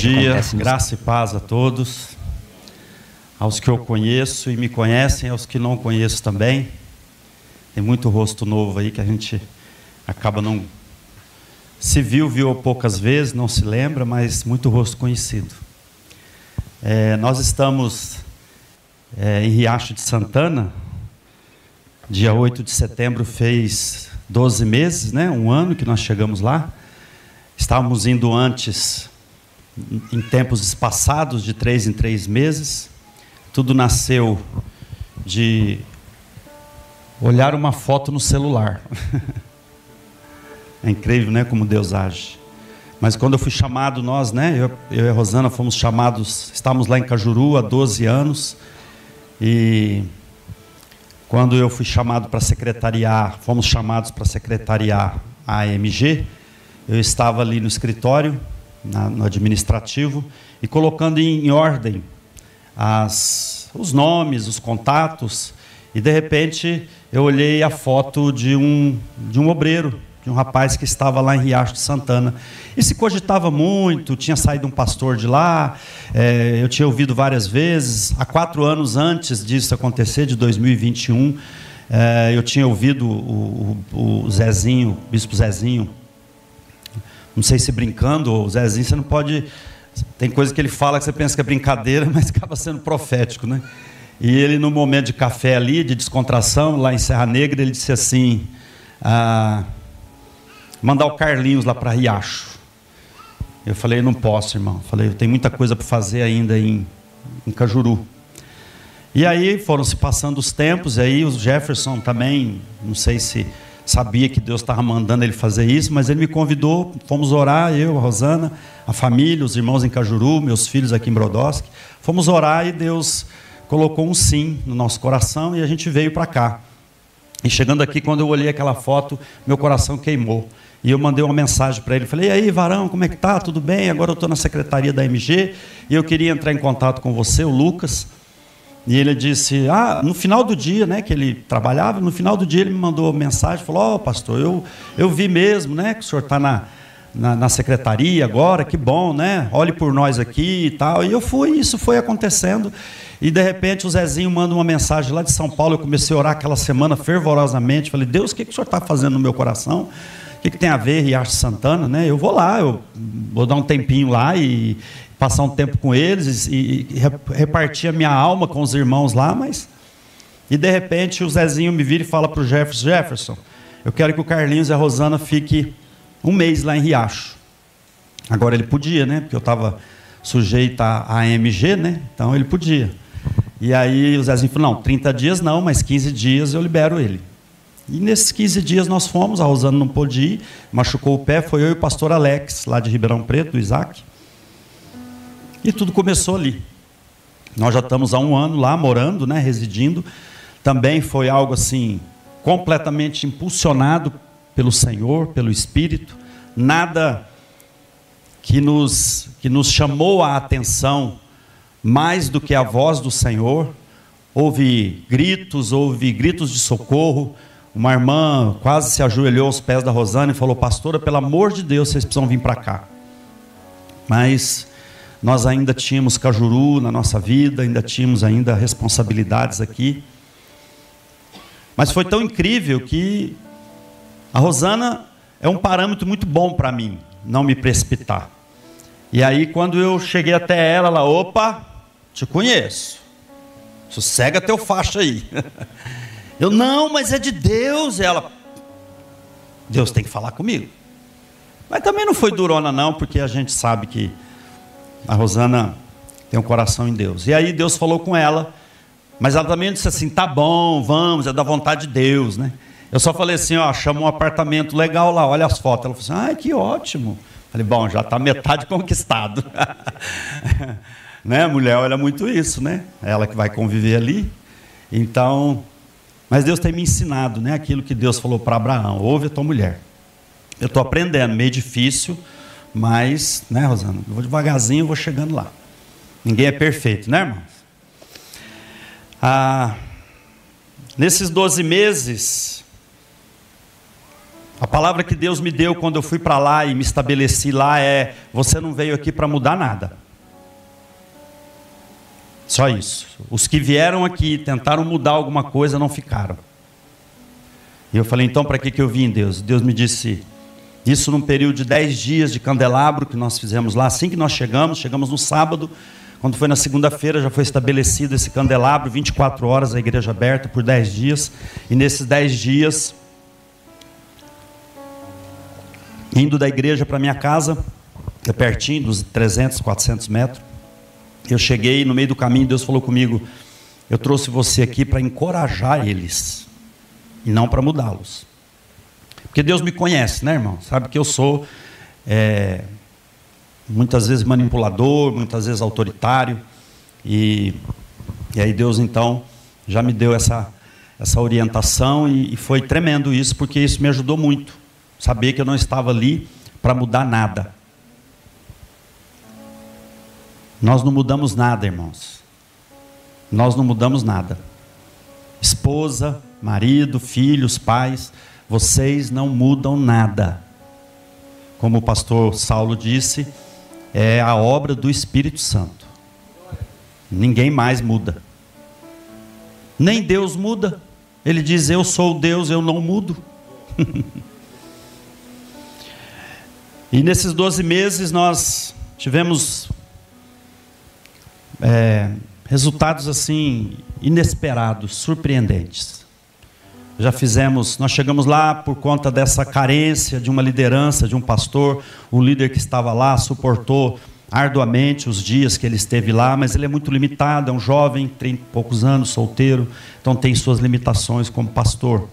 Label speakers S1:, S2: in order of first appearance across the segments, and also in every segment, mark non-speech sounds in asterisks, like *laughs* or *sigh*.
S1: dia, graça e paz a todos, aos que eu conheço e me conhecem, aos que não conheço também. Tem muito rosto novo aí que a gente acaba não. Se viu, viu poucas vezes, não se lembra, mas muito rosto conhecido. É, nós estamos é, em Riacho de Santana, dia 8 de setembro fez 12 meses, né, um ano que nós chegamos lá. Estávamos indo antes, em tempos espaçados, de três em três meses. Tudo nasceu de olhar uma foto no celular. *laughs* é incrível, né, como Deus age. Mas quando eu fui chamado, nós, né, eu, eu e a Rosana fomos chamados, estávamos lá em Cajuru há 12 anos, e quando eu fui chamado para secretariar, fomos chamados para secretariar a AMG, eu estava ali no escritório, na, no administrativo, e colocando em, em ordem as, os nomes, os contatos, e de repente eu olhei a foto de um, de um obreiro, de um rapaz que estava lá em Riacho de Santana. E se cogitava muito, tinha saído um pastor de lá, é, eu tinha ouvido várias vezes. Há quatro anos antes disso acontecer, de 2021, é, eu tinha ouvido o, o, o Zezinho, o bispo Zezinho, não sei se brincando, ou Zezinho, você não pode. Tem coisa que ele fala que você pensa que é brincadeira, *laughs* mas acaba sendo profético, né? E ele, no momento de café ali, de descontração, lá em Serra Negra, ele disse assim: ah, mandar o Carlinhos lá para Riacho. Eu falei: não posso, irmão. Falei: eu tenho muita coisa para fazer ainda em, em Cajuru. E aí foram se passando os tempos, e aí o Jefferson também, não sei se sabia que Deus estava mandando ele fazer isso, mas ele me convidou, fomos orar, eu, a Rosana, a família, os irmãos em Cajuru, meus filhos aqui em Brodowski, fomos orar e Deus colocou um sim no nosso coração e a gente veio para cá. E chegando aqui, quando eu olhei aquela foto, meu coração queimou. E eu mandei uma mensagem para ele, falei, e aí, Varão, como é que tá? Tudo bem? Agora eu estou na secretaria da MG e eu queria entrar em contato com você, o Lucas, e ele disse, ah, no final do dia, né, que ele trabalhava, no final do dia ele me mandou mensagem, falou, ó, oh, pastor, eu, eu vi mesmo, né, que o senhor está na, na, na, secretaria agora, que bom, né, olhe por nós aqui e tal. E eu fui, isso foi acontecendo. E de repente o Zezinho manda uma mensagem lá de São Paulo, eu comecei a orar aquela semana fervorosamente, falei, Deus, o que, que o senhor está fazendo no meu coração? O que, que tem a ver Riacho Santana, né? Eu vou lá, eu vou dar um tempinho lá e, passar um tempo com eles e, e repartir a minha alma com os irmãos lá, mas. E de repente o Zezinho me vira e fala para o Jefferson: Jefferson, eu quero que o Carlinhos e a Rosana fiquem um mês lá em Riacho. Agora ele podia, né? Porque eu estava sujeito à AMG, né? Então ele podia. E aí o Zezinho falou: não, 30 dias não, mas 15 dias eu libero ele. E nesses 15 dias nós fomos, a Rosana não pôde ir, machucou o pé, foi eu e o pastor Alex, lá de Ribeirão Preto, do Isaac. E tudo começou ali. Nós já estamos há um ano lá morando, né, residindo. Também foi algo assim completamente impulsionado pelo Senhor, pelo Espírito. Nada que nos que nos chamou a atenção mais do que a voz do Senhor. Houve gritos, houve gritos de socorro. Uma irmã quase se ajoelhou aos pés da Rosana e falou: Pastora, pelo amor de Deus, vocês precisam vir para cá. Mas nós ainda tínhamos Cajuru na nossa vida, ainda tínhamos ainda responsabilidades aqui. Mas foi tão incrível que a Rosana é um parâmetro muito bom para mim, não me precipitar. E aí, quando eu cheguei até ela, ela, opa, te conheço. Sossega teu faixa aí. *laughs* Eu, não, mas é de Deus. Ela, Deus tem que falar comigo. Mas também não foi durona, não, porque a gente sabe que a Rosana tem um coração em Deus. E aí Deus falou com ela, mas ela também disse assim: tá bom, vamos, é da vontade de Deus, né? Eu só falei assim: ó, chama um apartamento legal lá, olha as fotos. Ela falou assim: ai, que ótimo. Falei: bom, já está metade *laughs* conquistado. *laughs* né? Mulher olha muito isso, né? Ela que vai conviver ali. Então, mas Deus tem me ensinado, né? Aquilo que Deus falou para Abraão: ouve a tua mulher. Eu estou aprendendo, meio difícil mas, né, Rosana? Vou devagarzinho, vou chegando lá. Ninguém é perfeito, né, irmãos? Ah, nesses 12 meses, A palavra que Deus me deu quando eu fui para lá e me estabeleci lá é: você não veio aqui para mudar nada. Só isso. Os que vieram aqui tentaram mudar alguma coisa não ficaram. E eu falei: então para que, que eu vim, Deus? Deus me disse: isso num período de 10 dias de candelabro que nós fizemos lá. Assim que nós chegamos, chegamos no sábado. Quando foi na segunda-feira, já foi estabelecido esse candelabro, 24 horas a igreja aberta por 10 dias. E nesses 10 dias, indo da igreja para minha casa, é pertinho, dos 300, 400 metros. Eu cheguei no meio do caminho, Deus falou comigo: Eu trouxe você aqui para encorajar eles e não para mudá-los. Porque Deus me conhece, né, irmão? Sabe que eu sou é, muitas vezes manipulador, muitas vezes autoritário. E, e aí Deus então já me deu essa, essa orientação e, e foi tremendo isso, porque isso me ajudou muito. Saber que eu não estava ali para mudar nada. Nós não mudamos nada, irmãos. Nós não mudamos nada. Esposa, marido, filhos, pais, vocês não mudam nada. Como o pastor Saulo disse, é a obra do Espírito Santo. Ninguém mais muda. Nem Deus muda. Ele diz: Eu sou Deus, eu não mudo. *laughs* E nesses 12 meses nós tivemos é, resultados assim inesperados, surpreendentes. Já fizemos, nós chegamos lá por conta dessa carência de uma liderança, de um pastor, o líder que estava lá suportou arduamente os dias que ele esteve lá, mas ele é muito limitado, é um jovem, tem poucos anos, solteiro, então tem suas limitações como pastor.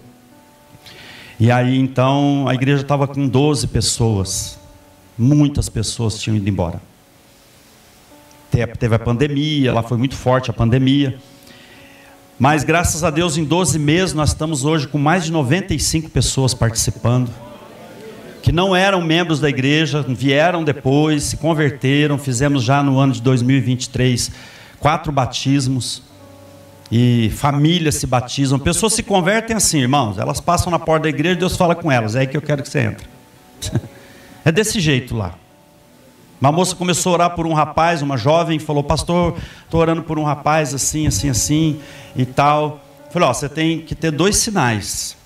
S1: E aí então a igreja estava com 12 pessoas. Muitas pessoas tinham ido embora. Teve a pandemia, lá foi muito forte a pandemia. Mas graças a Deus, em 12 meses, nós estamos hoje com mais de 95 pessoas participando. Que não eram membros da igreja, vieram depois, se converteram. Fizemos já no ano de 2023 quatro batismos. E famílias se batizam. Pessoas se convertem assim, irmãos. Elas passam na porta da igreja Deus fala com elas. É aí que eu quero que você entre. *laughs* É desse jeito lá. Uma moça começou a orar por um rapaz, uma jovem, falou: Pastor, estou orando por um rapaz assim, assim, assim e tal. Falei: Ó, você tem que ter dois sinais.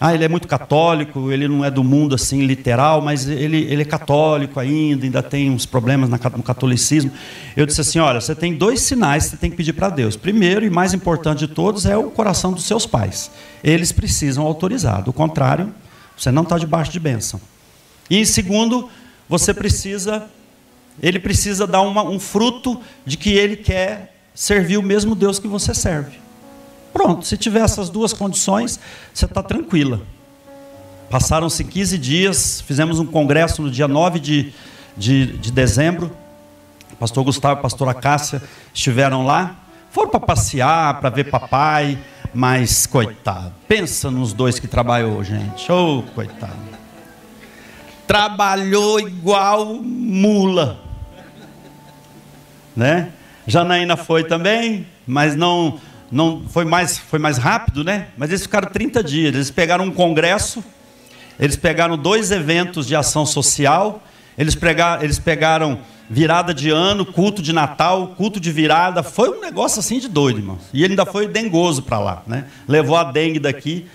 S1: Ah, ele é muito católico, ele não é do mundo assim literal, mas ele, ele é católico ainda, ainda tem uns problemas no catolicismo. Eu disse assim: olha, você tem dois sinais que você tem que pedir para Deus. Primeiro e mais importante de todos é o coração dos seus pais. Eles precisam autorizar, do contrário, você não está debaixo de bênção. E segundo, você precisa, ele precisa dar uma, um fruto de que ele quer servir o mesmo Deus que você serve. Pronto, se tiver essas duas condições, você está tranquila. Passaram-se 15 dias, fizemos um congresso no dia 9 de, de, de dezembro. O pastor Gustavo e a pastora Cássia estiveram lá. Foram para passear, para ver papai, mas coitado, pensa nos dois que trabalhou, gente. Oh, coitado trabalhou igual mula. Né? Janaína foi também, mas não não foi mais foi mais rápido, né? Mas eles ficaram 30 dias. Eles pegaram um congresso, eles pegaram dois eventos de ação social, eles pegaram, eles pegaram virada de ano, culto de Natal, culto de virada, foi um negócio assim de doido, irmão. E ele ainda foi dengoso para lá, né? Levou a dengue daqui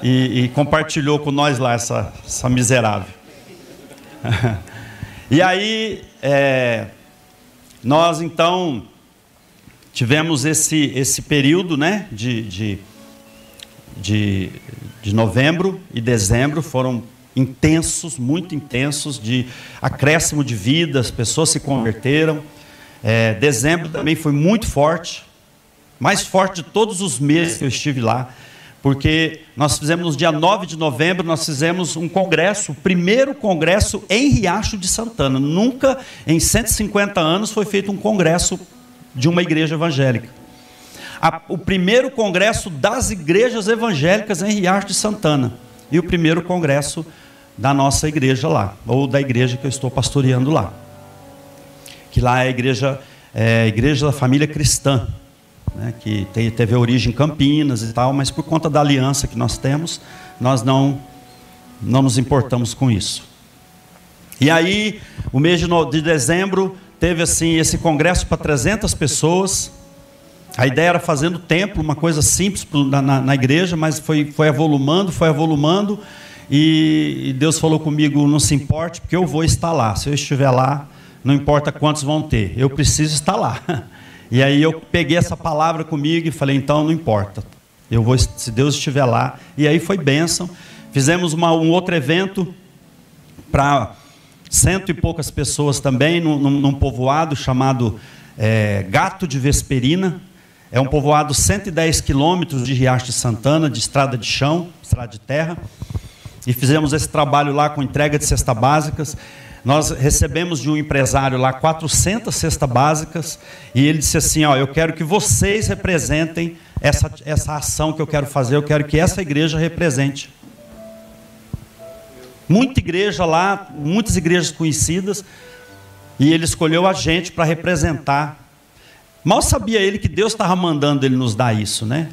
S1: e, e, compartilhou com nós lá essa, essa miserável. *laughs* e aí, é, nós então tivemos esse, esse período né, de, de, de, de novembro e dezembro, foram intensos, muito intensos, de acréscimo de vida, as pessoas se converteram. É, dezembro também foi muito forte, mais forte de todos os meses que eu estive lá porque nós fizemos no dia 9 de novembro, nós fizemos um congresso, o primeiro congresso em Riacho de Santana. Nunca em 150 anos foi feito um congresso de uma igreja evangélica. A, o primeiro congresso das igrejas evangélicas em Riacho de Santana. E o primeiro congresso da nossa igreja lá, ou da igreja que eu estou pastoreando lá. Que lá é a igreja, é a igreja da família cristã né, que teve origem em Campinas e tal, mas por conta da aliança que nós temos, nós não Não nos importamos com isso. E aí, o mês de dezembro, teve assim esse congresso para 300 pessoas. A ideia era fazer no templo, uma coisa simples na, na, na igreja, mas foi, foi avolumando, foi avolumando. E, e Deus falou comigo: não se importe, porque eu vou estar lá. Se eu estiver lá, não importa quantos vão ter, eu preciso estar lá. *laughs* E aí eu peguei essa palavra comigo e falei: então não importa, eu vou, se Deus estiver lá. E aí foi bênção. Fizemos uma, um outro evento para cento e poucas pessoas também, num, num povoado chamado é, Gato de Vesperina. É um povoado 110 quilômetros de Riacho de Santana, de estrada de chão, estrada de terra. E fizemos esse trabalho lá com entrega de cestas básicas. Nós recebemos de um empresário lá 400 cestas básicas e ele disse assim: ó, eu quero que vocês representem essa, essa ação que eu quero fazer, eu quero que essa igreja represente. Muita igreja lá, muitas igrejas conhecidas, e ele escolheu a gente para representar. Mal sabia ele que Deus estava mandando ele nos dar isso, né?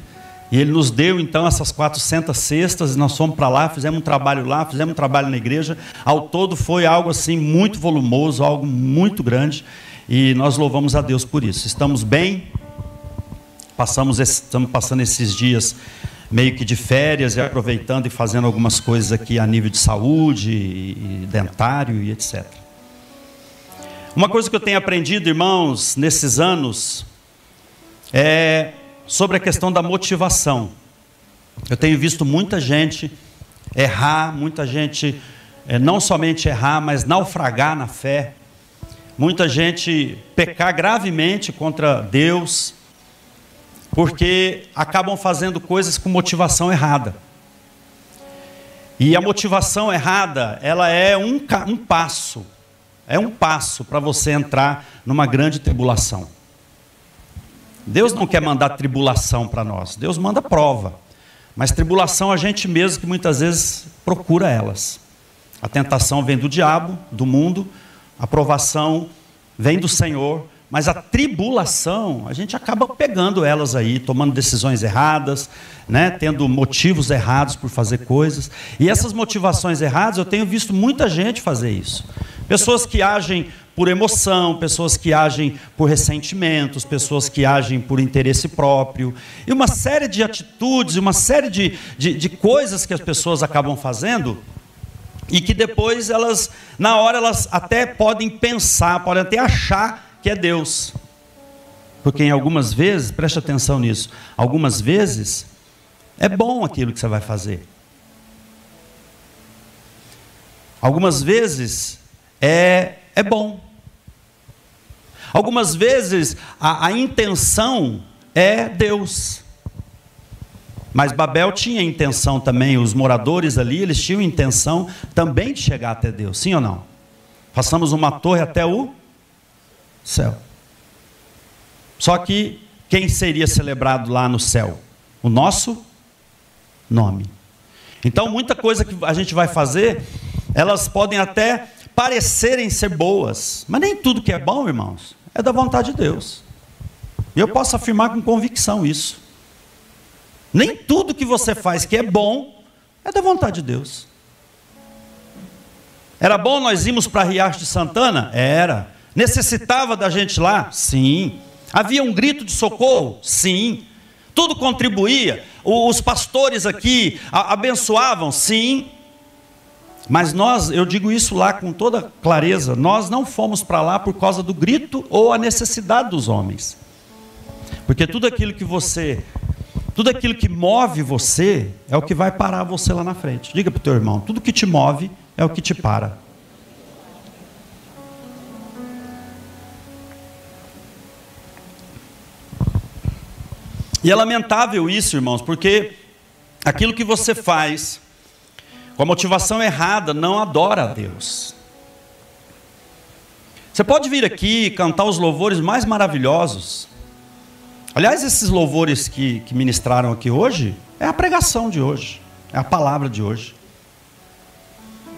S1: E ele nos deu então essas 400 cestas, e nós fomos para lá, fizemos um trabalho lá, fizemos um trabalho na igreja. Ao todo foi algo assim muito volumoso, algo muito grande, e nós louvamos a Deus por isso. Estamos bem, passamos estamos passando esses dias meio que de férias e aproveitando e fazendo algumas coisas aqui a nível de saúde e dentário e etc. Uma coisa que eu tenho aprendido, irmãos, nesses anos, é sobre a questão da motivação. Eu tenho visto muita gente errar, muita gente é, não somente errar, mas naufragar na fé. Muita gente pecar gravemente contra Deus, porque acabam fazendo coisas com motivação errada. E a motivação errada, ela é um, um passo, é um passo para você entrar numa grande tribulação. Deus não quer mandar tribulação para nós, Deus manda prova. Mas tribulação a gente mesmo que muitas vezes procura elas. A tentação vem do diabo, do mundo, a provação vem do Senhor, mas a tribulação, a gente acaba pegando elas aí, tomando decisões erradas, né, tendo motivos errados por fazer coisas. E essas motivações erradas, eu tenho visto muita gente fazer isso. Pessoas que agem por emoção, pessoas que agem por ressentimentos, pessoas que agem por interesse próprio, e uma série de atitudes, uma série de, de, de coisas que as pessoas acabam fazendo e que depois elas, na hora, elas até podem pensar, podem até achar que é Deus. Porque em algumas vezes, preste atenção nisso, algumas vezes é bom aquilo que você vai fazer. Algumas vezes é é bom. Algumas vezes a, a intenção é Deus. Mas Babel tinha intenção também, os moradores ali, eles tinham intenção também de chegar até Deus, sim ou não? Passamos uma torre até o céu. Só que quem seria celebrado lá no céu? O nosso nome. Então, muita coisa que a gente vai fazer, elas podem até parecerem ser boas, mas nem tudo que é bom, irmãos, é da vontade de Deus. E eu posso afirmar com convicção isso. Nem tudo que você faz que é bom é da vontade de Deus. Era bom nós irmos para Riacho de Santana? Era. Necessitava da gente lá? Sim. Havia um grito de socorro? Sim. Tudo contribuía. Os pastores aqui abençoavam? Sim. Mas nós, eu digo isso lá com toda clareza, nós não fomos para lá por causa do grito ou a necessidade dos homens. Porque tudo aquilo que você, tudo aquilo que move você é o que vai parar você lá na frente. Diga para o teu irmão, tudo que te move é o que te para. E é lamentável isso, irmãos, porque aquilo que você faz com a motivação errada, não adora a Deus. Você pode vir aqui cantar os louvores mais maravilhosos. Aliás, esses louvores que, que ministraram aqui hoje, é a pregação de hoje, é a palavra de hoje.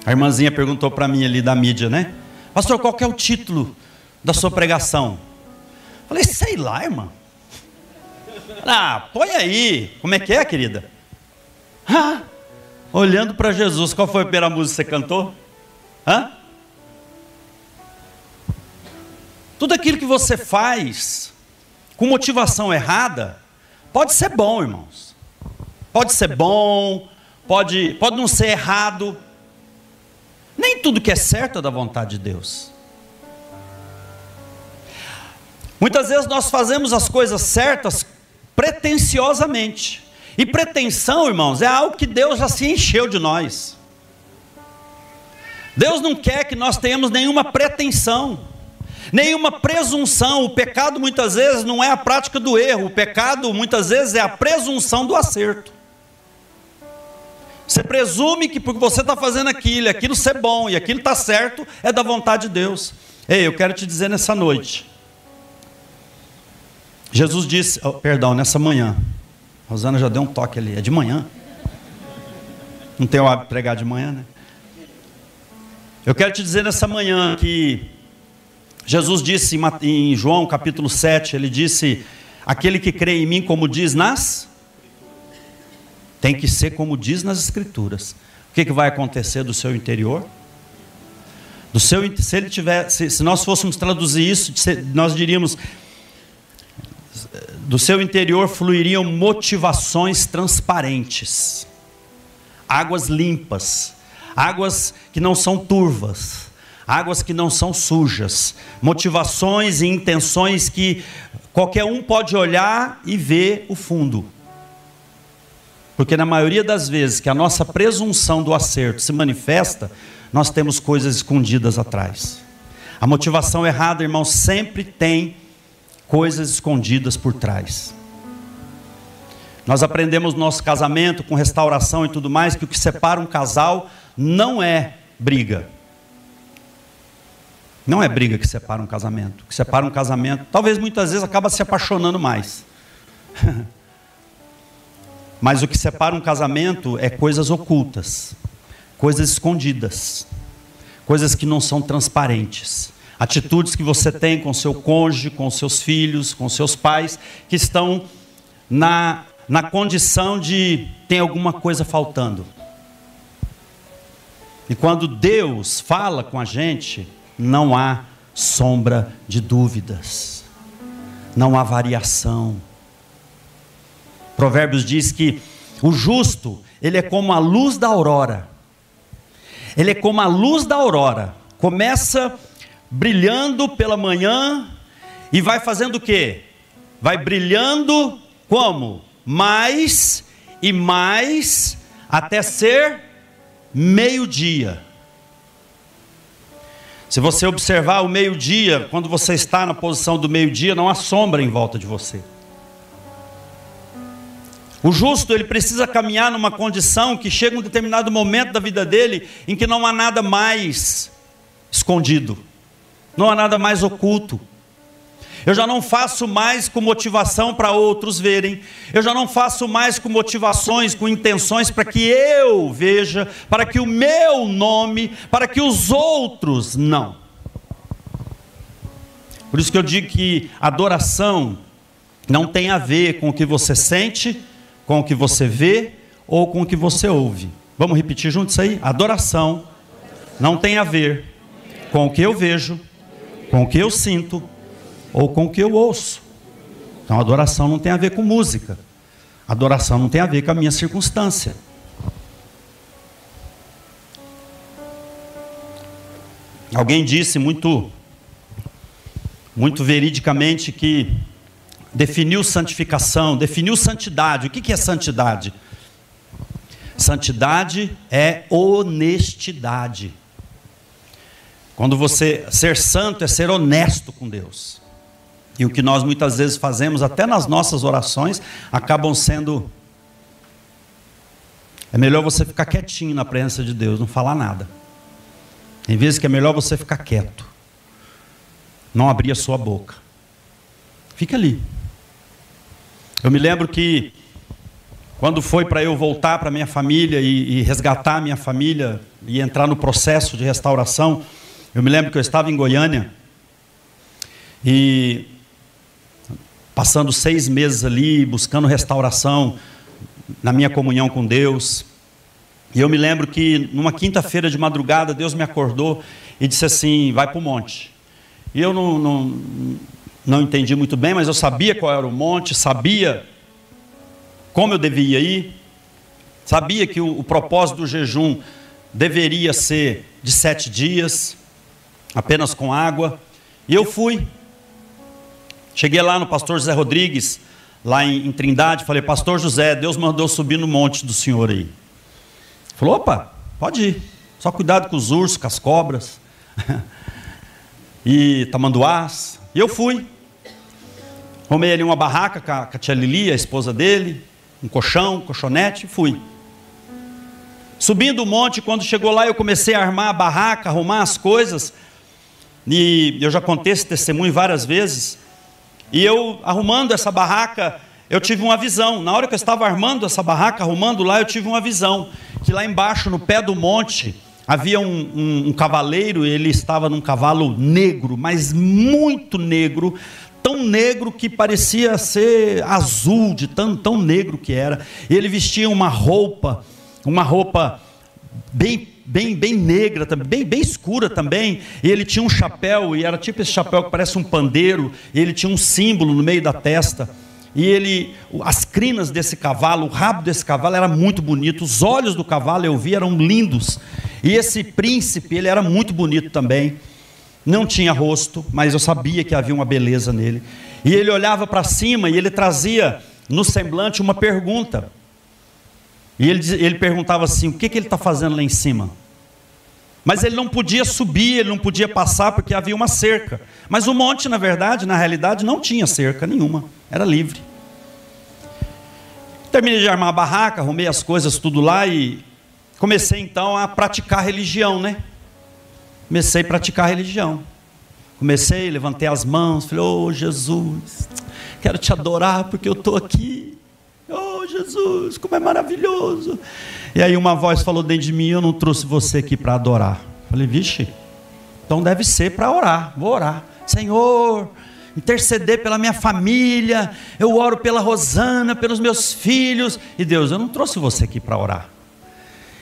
S1: A irmãzinha perguntou para mim ali da mídia, né? Pastor, qual é o título da sua pregação? Falei, sei lá, irmã. Ah, põe aí. Como é que é, querida? Ah, olhando para Jesus. Qual foi a primeira música que você cantou? Hã? Tudo aquilo que você faz com motivação errada pode ser bom, irmãos. Pode ser bom, pode, pode não ser errado. Nem tudo que é certo é da vontade de Deus. Muitas vezes nós fazemos as coisas certas pretensiosamente. E pretensão, irmãos, é algo que Deus já se encheu de nós. Deus não quer que nós tenhamos nenhuma pretensão, nenhuma presunção. O pecado muitas vezes não é a prática do erro, o pecado muitas vezes é a presunção do acerto. Você presume que porque você está fazendo aquilo, aquilo ser bom e aquilo está certo, é da vontade de Deus. Ei, eu quero te dizer nessa noite. Jesus disse, oh, perdão, nessa manhã, Rosana já deu um toque ali. É de manhã. Não tem o hábito de pregar de manhã, né? Eu quero te dizer nessa manhã que Jesus disse em João capítulo 7, ele disse: Aquele que crê em mim, como diz nas. Tem que ser como diz nas Escrituras. O que, que vai acontecer do seu interior? Do seu, se ele tiver, se, se nós fôssemos traduzir isso, nós diríamos: do seu interior fluiriam motivações transparentes, águas limpas, águas que não são turvas, águas que não são sujas, motivações e intenções que qualquer um pode olhar e ver o fundo. Porque na maioria das vezes que a nossa presunção do acerto se manifesta, nós temos coisas escondidas atrás. A motivação errada, irmão, sempre tem coisas escondidas por trás. Nós aprendemos no nosso casamento, com restauração e tudo mais, que o que separa um casal não é briga. Não é briga que separa um casamento. O que separa um casamento, talvez muitas vezes acaba se apaixonando mais. *laughs* Mas o que separa um casamento é coisas ocultas, coisas escondidas, coisas que não são transparentes atitudes que você tem com seu cônjuge, com seus filhos, com seus pais, que estão na, na condição de tem alguma coisa faltando. E quando Deus fala com a gente, não há sombra de dúvidas, não há variação. Provérbios diz que o justo, ele é como a luz da aurora. Ele é como a luz da aurora. Começa brilhando pela manhã e vai fazendo o quê? Vai brilhando como? Mais e mais até ser meio-dia. Se você observar o meio-dia, quando você está na posição do meio-dia, não há sombra em volta de você. O justo, ele precisa caminhar numa condição que chega um determinado momento da vida dele em que não há nada mais escondido não há nada mais oculto. Eu já não faço mais com motivação para outros verem. Eu já não faço mais com motivações, com intenções para que eu veja, para que o meu nome, para que os outros não. Por isso que eu digo que adoração não tem a ver com o que você sente, com o que você vê ou com o que você ouve. Vamos repetir juntos aí? Adoração não tem a ver com o que eu vejo com o que eu sinto ou com o que eu ouço. Então, adoração não tem a ver com música. Adoração não tem a ver com a minha circunstância. Alguém disse muito muito veridicamente que definiu santificação, definiu santidade. O que é santidade? Santidade é honestidade. Quando você ser santo é ser honesto com Deus. E o que nós muitas vezes fazemos, até nas nossas orações, acabam sendo. É melhor você ficar quietinho na presença de Deus, não falar nada. Em vez que é melhor você ficar quieto, não abrir a sua boca. Fica ali. Eu me lembro que quando foi para eu voltar para minha família e, e resgatar minha família e entrar no processo de restauração, eu me lembro que eu estava em Goiânia e passando seis meses ali, buscando restauração na minha comunhão com Deus. E eu me lembro que numa quinta-feira de madrugada, Deus me acordou e disse assim: vai para o monte. E eu não, não, não entendi muito bem, mas eu sabia qual era o monte, sabia como eu devia ir, sabia que o, o propósito do jejum deveria ser de sete dias, apenas com água. E eu fui. Cheguei lá no pastor José Rodrigues, lá em, em Trindade, falei, pastor José, Deus mandou subir no monte do senhor aí. Falou, opa, pode ir. Só cuidado com os ursos, com as cobras. *laughs* e tamanduás. E eu fui. Arrumei ali uma barraca com a, com a tia Lili, a esposa dele, um colchão, um colchonete, fui. Subindo o monte, quando chegou lá, eu comecei a armar a barraca, arrumar as coisas. E eu já contei esse testemunho várias vezes. E eu, arrumando essa barraca, eu tive uma visão. Na hora que eu estava armando essa barraca, arrumando lá, eu tive uma visão. Que lá embaixo, no pé do monte, havia um, um, um cavaleiro, ele estava num cavalo negro, mas muito negro, tão negro que parecia ser azul, de tão, tão negro que era. Ele vestia uma roupa, uma roupa bem bem, bem negra, bem, bem escura também. E ele tinha um chapéu, e era tipo esse chapéu que parece um pandeiro, e ele tinha um símbolo no meio da testa. E ele, as crinas desse cavalo, o rabo desse cavalo era muito bonito, os olhos do cavalo eu vi eram lindos. E esse príncipe, ele era muito bonito também não tinha rosto, mas eu sabia que havia uma beleza nele. E ele olhava para cima e ele trazia no semblante uma pergunta. E ele, ele perguntava assim: o que, que ele está fazendo lá em cima? Mas ele não podia subir, ele não podia passar porque havia uma cerca. Mas o monte, na verdade, na realidade, não tinha cerca nenhuma, era livre. Terminei de armar a barraca, arrumei as coisas tudo lá e comecei então a praticar religião, né? comecei a praticar religião. Comecei, levantei as mãos, falei: Oh Jesus, quero te adorar porque eu estou aqui. Oh Jesus, como é maravilhoso. E aí uma voz falou dentro de mim: Eu não trouxe você aqui para adorar. Falei: Vixe, então deve ser para orar. Vou orar. Senhor, interceder pela minha família, eu oro pela Rosana, pelos meus filhos. E Deus, eu não trouxe você aqui para orar.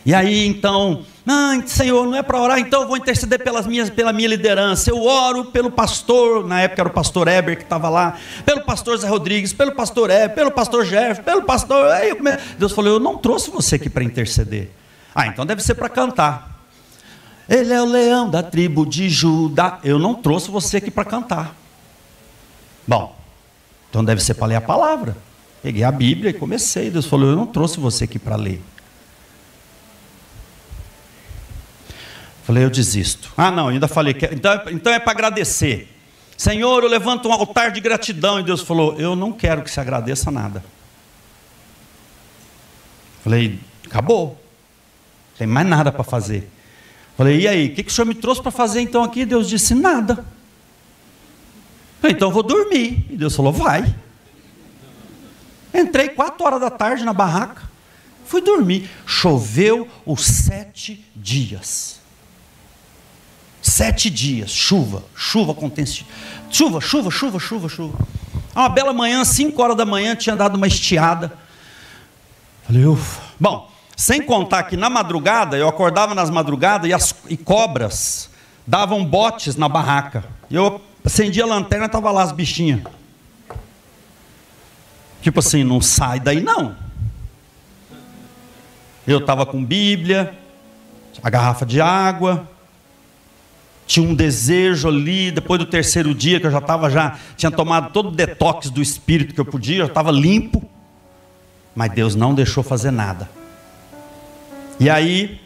S1: E aí então, ah, Senhor, não é para orar, então eu vou interceder pelas minhas, pela minha liderança. Eu oro pelo pastor, na época era o pastor Eber que estava lá, pelo pastor Zé Rodrigues, pelo pastor Eber, pelo pastor Jeff, pelo pastor. Deus falou: Eu não trouxe você aqui para interceder. Ah, então deve ser para cantar. Ele é o leão da tribo de Judá. Eu não trouxe você aqui para cantar. Bom, então deve ser para ler a palavra. Peguei a Bíblia e comecei. Deus falou: Eu não trouxe você aqui para ler. Falei, eu desisto. Ah, não, ainda falei, que, então, então é para agradecer. Senhor, eu levanto um altar de gratidão. E Deus falou, eu não quero que se agradeça nada. Falei, acabou. Não tem mais nada para fazer. Falei, e aí, o que, que o senhor me trouxe para fazer então aqui? Deus disse, nada. Falei, então eu vou dormir. E Deus falou, vai. Entrei quatro horas da tarde na barraca. Fui dormir. Choveu os sete dias. Sete dias, chuva, chuva contente. Chuva, chuva, chuva, chuva, chuva. Uma bela manhã, cinco horas da manhã, tinha dado uma estiada. Falei, ufa. Bom, sem contar que na madrugada, eu acordava nas madrugadas e, as, e cobras davam botes na barraca. Eu acendia a lanterna e estava lá as bichinhas. Tipo assim, não sai daí não. Eu estava com Bíblia, a garrafa de água, tinha um desejo ali, depois do terceiro dia, que eu já estava já, tinha tomado todo o detox do espírito que eu podia, já estava limpo, mas Deus não deixou fazer nada. E aí,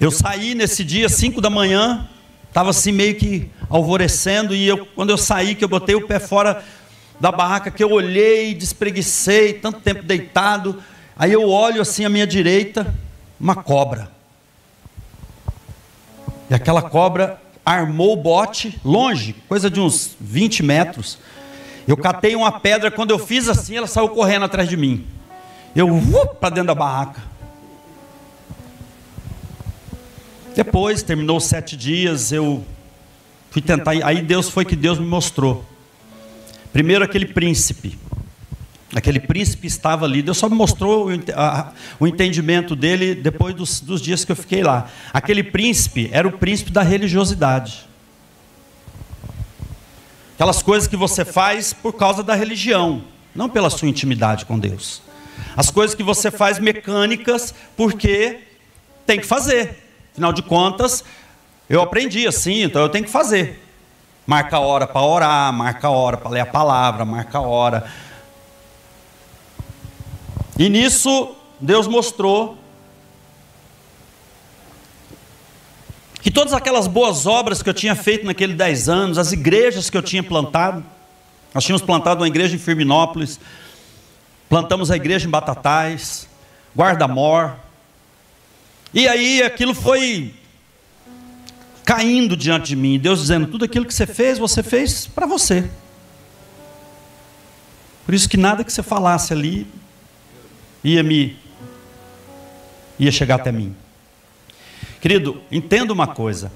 S1: eu saí nesse dia, cinco da manhã, estava assim meio que alvorecendo, e eu, quando eu saí, que eu botei o pé fora da barraca, que eu olhei, despreguicei, tanto tempo deitado, aí eu olho assim à minha direita, uma cobra. E aquela cobra armou o bote longe, coisa de uns 20 metros. Eu catei uma pedra, quando eu fiz assim, ela saiu correndo atrás de mim. Eu uh, para dentro da barraca. Depois, terminou os sete dias, eu fui tentar. Aí Deus foi que Deus me mostrou. Primeiro aquele príncipe. Aquele príncipe estava ali. Deus só me mostrou o entendimento dele depois dos, dos dias que eu fiquei lá. Aquele príncipe era o príncipe da religiosidade. Aquelas coisas que você faz por causa da religião, não pela sua intimidade com Deus. As coisas que você faz mecânicas porque tem que fazer. Afinal de contas, eu aprendi assim, então eu tenho que fazer. Marca a hora para orar, marca a hora para ler a palavra, marca a hora e nisso, Deus mostrou que todas aquelas boas obras que eu tinha feito naqueles dez anos, as igrejas que eu tinha plantado, nós tínhamos plantado uma igreja em Firminópolis, plantamos a igreja em Batatais, Guarda-Mor, e aí aquilo foi caindo diante de mim, Deus dizendo: tudo aquilo que você fez, você fez para você. Por isso que nada que você falasse ali ia me ia chegar até mim. Querido, entenda uma coisa.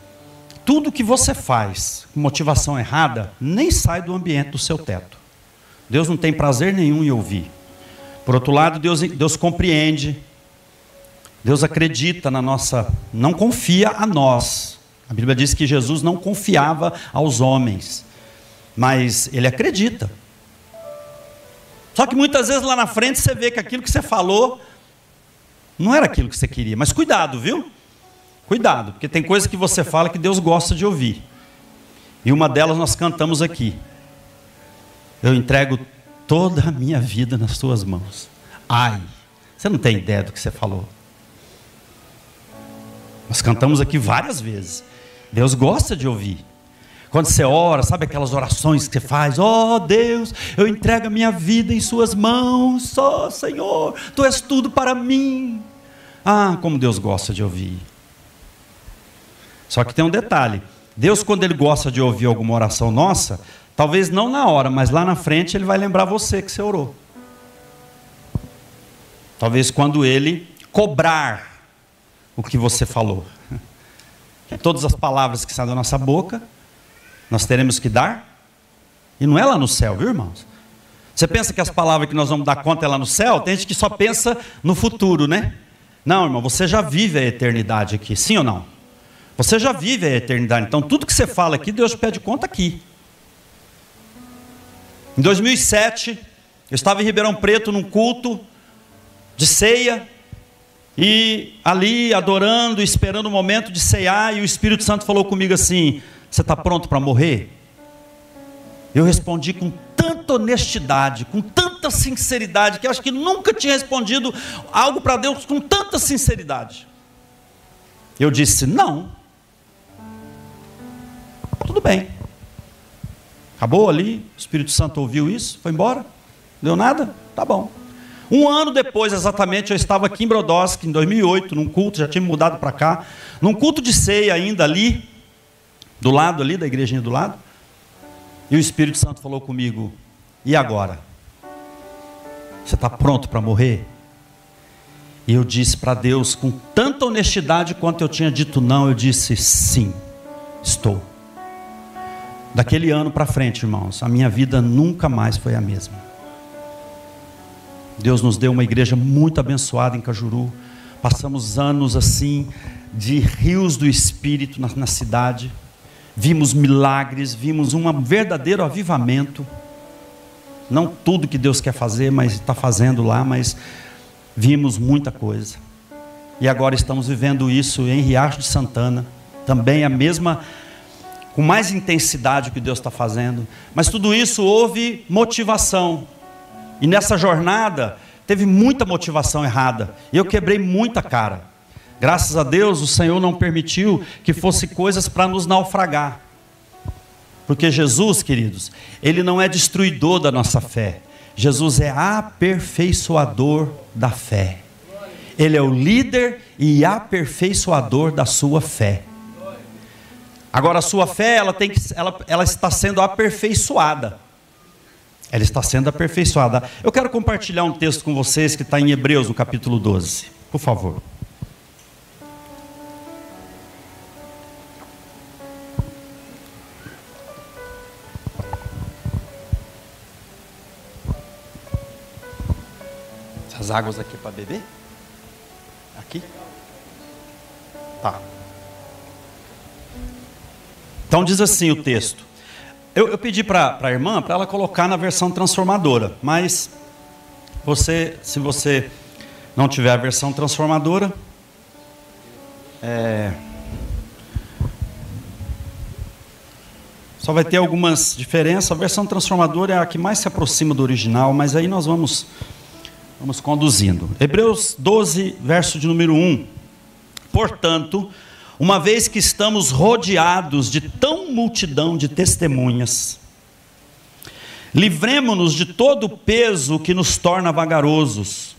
S1: Tudo que você faz com motivação errada nem sai do ambiente do seu teto. Deus não tem prazer nenhum em ouvir. Por outro lado, Deus, Deus compreende. Deus acredita na nossa, não confia a nós. A Bíblia diz que Jesus não confiava aos homens, mas ele acredita. Só que muitas vezes lá na frente você vê que aquilo que você falou não era aquilo que você queria. Mas cuidado, viu? Cuidado, porque tem coisa que você fala que Deus gosta de ouvir. E uma delas nós cantamos aqui. Eu entrego toda a minha vida nas tuas mãos. Ai, você não tem ideia do que você falou. Nós cantamos aqui várias vezes. Deus gosta de ouvir. Quando você ora, sabe aquelas orações que você faz? Oh Deus, eu entrego a minha vida em Suas mãos. Só, oh, Senhor, Tu és tudo para mim. Ah, como Deus gosta de ouvir. Só que tem um detalhe: Deus, quando Ele gosta de ouvir alguma oração nossa, talvez não na hora, mas lá na frente Ele vai lembrar você que você orou. Talvez quando Ele cobrar o que você falou. *laughs* Todas as palavras que saem da nossa boca nós teremos que dar. E não é lá no céu, viu, irmãos? Você pensa que as palavras que nós vamos dar conta é lá no céu? Tem gente que só pensa no futuro, né? Não, irmão, você já vive a eternidade aqui, sim ou não? Você já vive a eternidade. Então, tudo que você fala aqui, Deus pede conta aqui. Em 2007, eu estava em Ribeirão Preto num culto de ceia e ali adorando, esperando o momento de ceiar, e o Espírito Santo falou comigo assim: você está pronto para morrer? Eu respondi com tanta honestidade, com tanta sinceridade, que acho que nunca tinha respondido algo para Deus com tanta sinceridade. Eu disse: não. Tudo bem. Acabou ali, o Espírito Santo ouviu isso, foi embora, deu nada? Tá bom. Um ano depois, exatamente, eu estava aqui em Brodowski, em 2008, num culto, já tinha mudado para cá, num culto de ceia ainda ali, do lado ali, da igrejinha do lado. E o Espírito Santo falou comigo: E agora? Você está pronto para morrer? E eu disse para Deus, com tanta honestidade quanto eu tinha dito não, eu disse sim, estou. Daquele ano para frente, irmãos, a minha vida nunca mais foi a mesma. Deus nos deu uma igreja muito abençoada em Cajuru. Passamos anos assim, de rios do Espírito na, na cidade vimos milagres, vimos um verdadeiro avivamento. Não tudo que Deus quer fazer, mas está fazendo lá, mas vimos muita coisa. E agora estamos vivendo isso em Riacho de Santana, também a mesma, com mais intensidade que Deus está fazendo. Mas tudo isso houve motivação. E nessa jornada teve muita motivação errada. Eu quebrei muita cara. Graças a Deus o Senhor não permitiu que fosse coisas para nos naufragar. Porque Jesus, queridos, ele não é destruidor da nossa fé. Jesus é aperfeiçoador da fé. Ele é o líder e aperfeiçoador da sua fé. Agora a sua fé, ela tem que ela, ela está sendo aperfeiçoada. Ela está sendo aperfeiçoada. Eu quero compartilhar um texto com vocês que está em Hebreus, no capítulo 12. Por favor. As águas aqui para beber? Aqui? Tá. Então diz assim o texto. Eu, eu pedi para a irmã para ela colocar na versão transformadora, mas você, se você não tiver a versão transformadora, é, só vai ter algumas diferenças. A versão transformadora é a que mais se aproxima do original, mas aí nós vamos, vamos conduzindo. Hebreus 12, verso de número 1. Portanto, uma vez que estamos rodeados de tão multidão de testemunhas, livremos-nos de todo o peso que nos torna vagarosos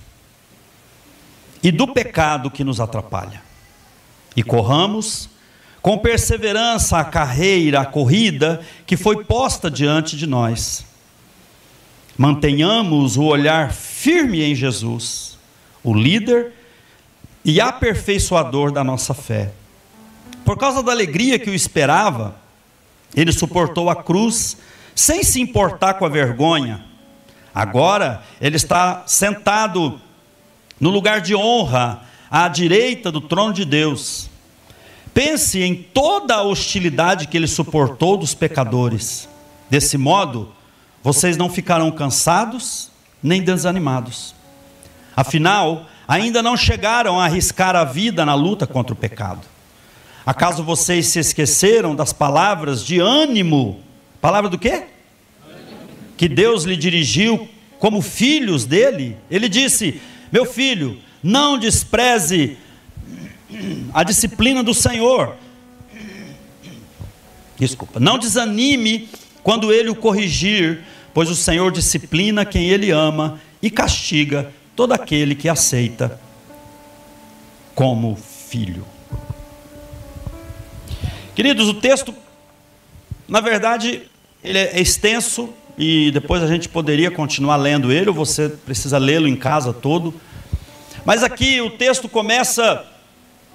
S1: e do pecado que nos atrapalha, e corramos com perseverança a carreira, a corrida que foi posta diante de nós. Mantenhamos o olhar firme em Jesus, o líder e aperfeiçoador da nossa fé por causa da alegria que o esperava, ele suportou a cruz sem se importar com a vergonha. Agora ele está sentado no lugar de honra à direita do trono de Deus. Pense em toda a hostilidade que ele suportou dos pecadores. Desse modo, vocês não ficarão cansados nem desanimados. Afinal, ainda não chegaram a arriscar a vida na luta contra o pecado. Acaso vocês se esqueceram das palavras de ânimo? Palavra do quê? Que Deus lhe dirigiu como filhos dele. Ele disse: Meu filho, não despreze a disciplina do Senhor. Desculpa, não desanime quando ele o corrigir, pois o Senhor disciplina quem ele ama e castiga todo aquele que aceita como filho. Queridos, o texto, na verdade, ele é extenso e depois a gente poderia continuar lendo ele, ou você precisa lê-lo em casa todo. Mas aqui o texto começa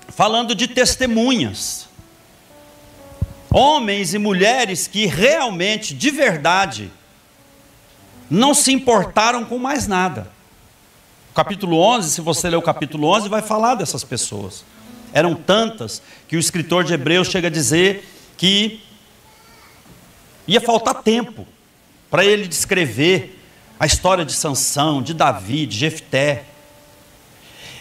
S1: falando de testemunhas. Homens e mulheres que realmente, de verdade, não se importaram com mais nada. Capítulo 11, se você ler o capítulo 11, vai falar dessas pessoas eram tantas que o escritor de Hebreus chega a dizer que ia faltar tempo para ele descrever a história de Sansão, de Davi, de Jefté.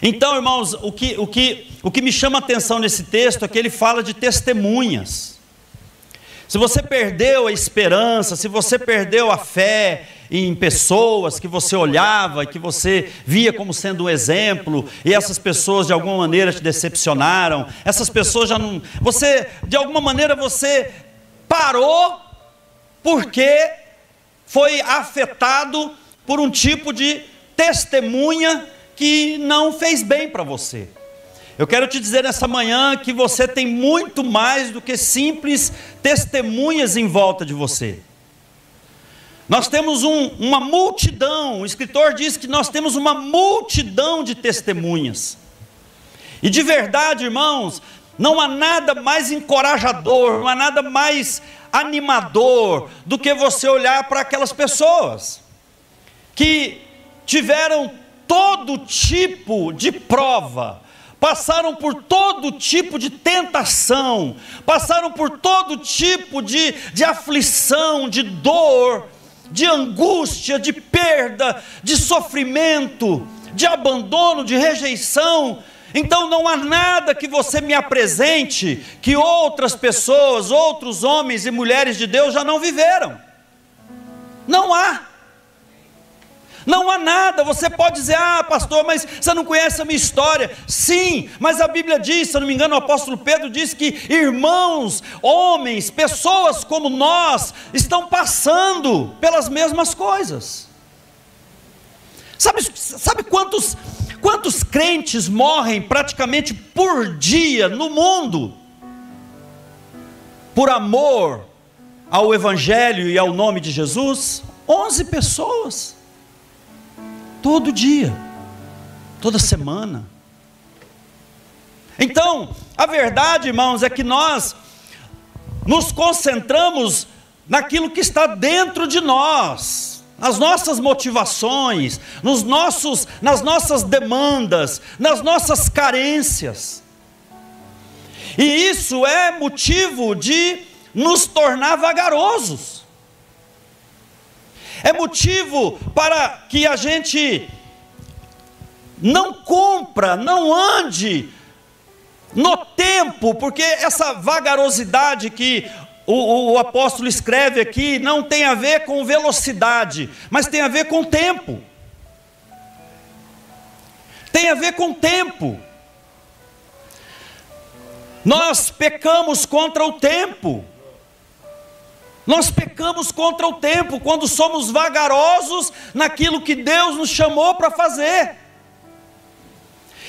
S1: Então, irmãos, o que, o, que, o que me chama a atenção nesse texto é que ele fala de testemunhas. Se você perdeu a esperança, se você perdeu a fé em pessoas que você olhava que você via como sendo um exemplo, e essas pessoas de alguma maneira te decepcionaram, essas pessoas já não. Você, de alguma maneira, você parou porque foi afetado por um tipo de testemunha que não fez bem para você. Eu quero te dizer nessa manhã que você tem muito mais do que simples testemunhas em volta de você. Nós temos um, uma multidão, o escritor diz que nós temos uma multidão de testemunhas. E de verdade, irmãos, não há nada mais encorajador, não há nada mais animador do que você olhar para aquelas pessoas que tiveram todo tipo de prova, passaram por todo tipo de tentação, passaram por todo tipo de, de aflição, de dor, de angústia, de perda, de sofrimento, de abandono, de rejeição. Então não há nada que você me apresente que outras pessoas, outros homens e mulheres de Deus já não viveram. Não há. Não há nada, você pode dizer, ah, pastor, mas você não conhece a minha história. Sim, mas a Bíblia diz, se eu não me engano, o apóstolo Pedro diz que irmãos, homens, pessoas como nós, estão passando pelas mesmas coisas. Sabe, sabe quantos, quantos crentes morrem praticamente por dia no mundo? Por amor ao Evangelho e ao nome de Jesus? Onze pessoas. Todo dia, toda semana. Então, a verdade, irmãos, é que nós nos concentramos naquilo que está dentro de nós. nas nossas motivações, nos nossos, nas nossas demandas, nas nossas carências. E isso é motivo de nos tornar vagarosos. É motivo para que a gente não compra, não ande no tempo, porque essa vagarosidade que o, o, apóstolo escreve aqui não tem a ver com velocidade, mas tem a ver com tempo. Tem a ver com tempo. Nós pecamos contra o tempo. Nós pecamos contra o tempo quando somos vagarosos naquilo que Deus nos chamou para fazer.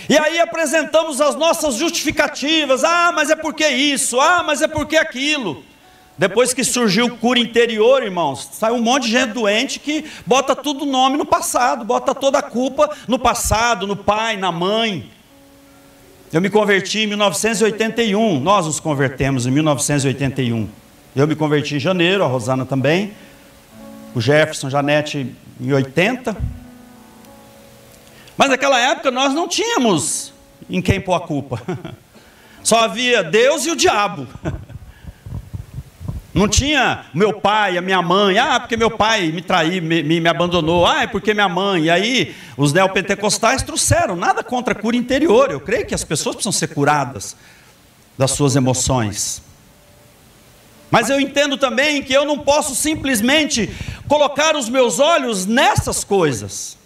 S1: E aí apresentamos as nossas justificativas: ah, mas é porque isso, ah, mas é porque aquilo. Depois que surgiu cura interior, irmãos, sai um monte de gente doente que bota tudo nome no passado, bota toda a culpa no passado, no pai, na mãe. Eu me converti em 1981, nós nos convertemos em 1981. Eu me converti em janeiro, a Rosana também, o Jefferson, Janete em 80. Mas naquela época nós não tínhamos em quem pôr a culpa. *laughs* Só havia Deus e o diabo. Não tinha meu pai, a minha mãe, ah, porque meu pai me traiu, me, me, me abandonou, ah, é porque minha mãe. E aí os neopentecostais trouxeram, nada contra a cura interior. Eu creio que as pessoas precisam ser curadas das suas emoções. Mas eu entendo também que eu não posso simplesmente colocar os meus olhos nessas coisas.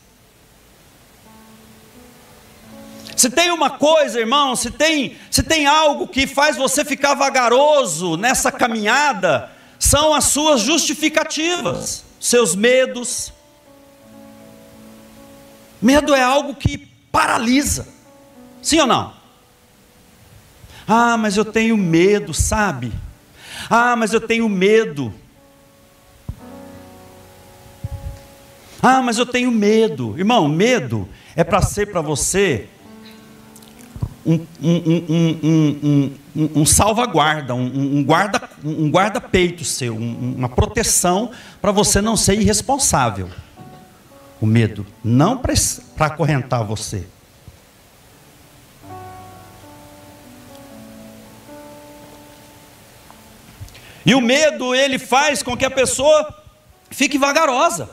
S1: Se tem uma coisa, irmão, se tem, se tem algo que faz você ficar vagaroso nessa caminhada, são as suas justificativas, seus medos. Medo é algo que paralisa. Sim ou não? Ah, mas eu tenho medo, sabe? Ah, mas eu tenho medo. Ah, mas eu tenho medo. Irmão, medo é para ser para você um, um, um, um salvaguarda, um, guarda, um guarda-peito seu, uma proteção para você não ser irresponsável. O medo, não para acorrentar você. E o medo, ele faz com que a pessoa fique vagarosa.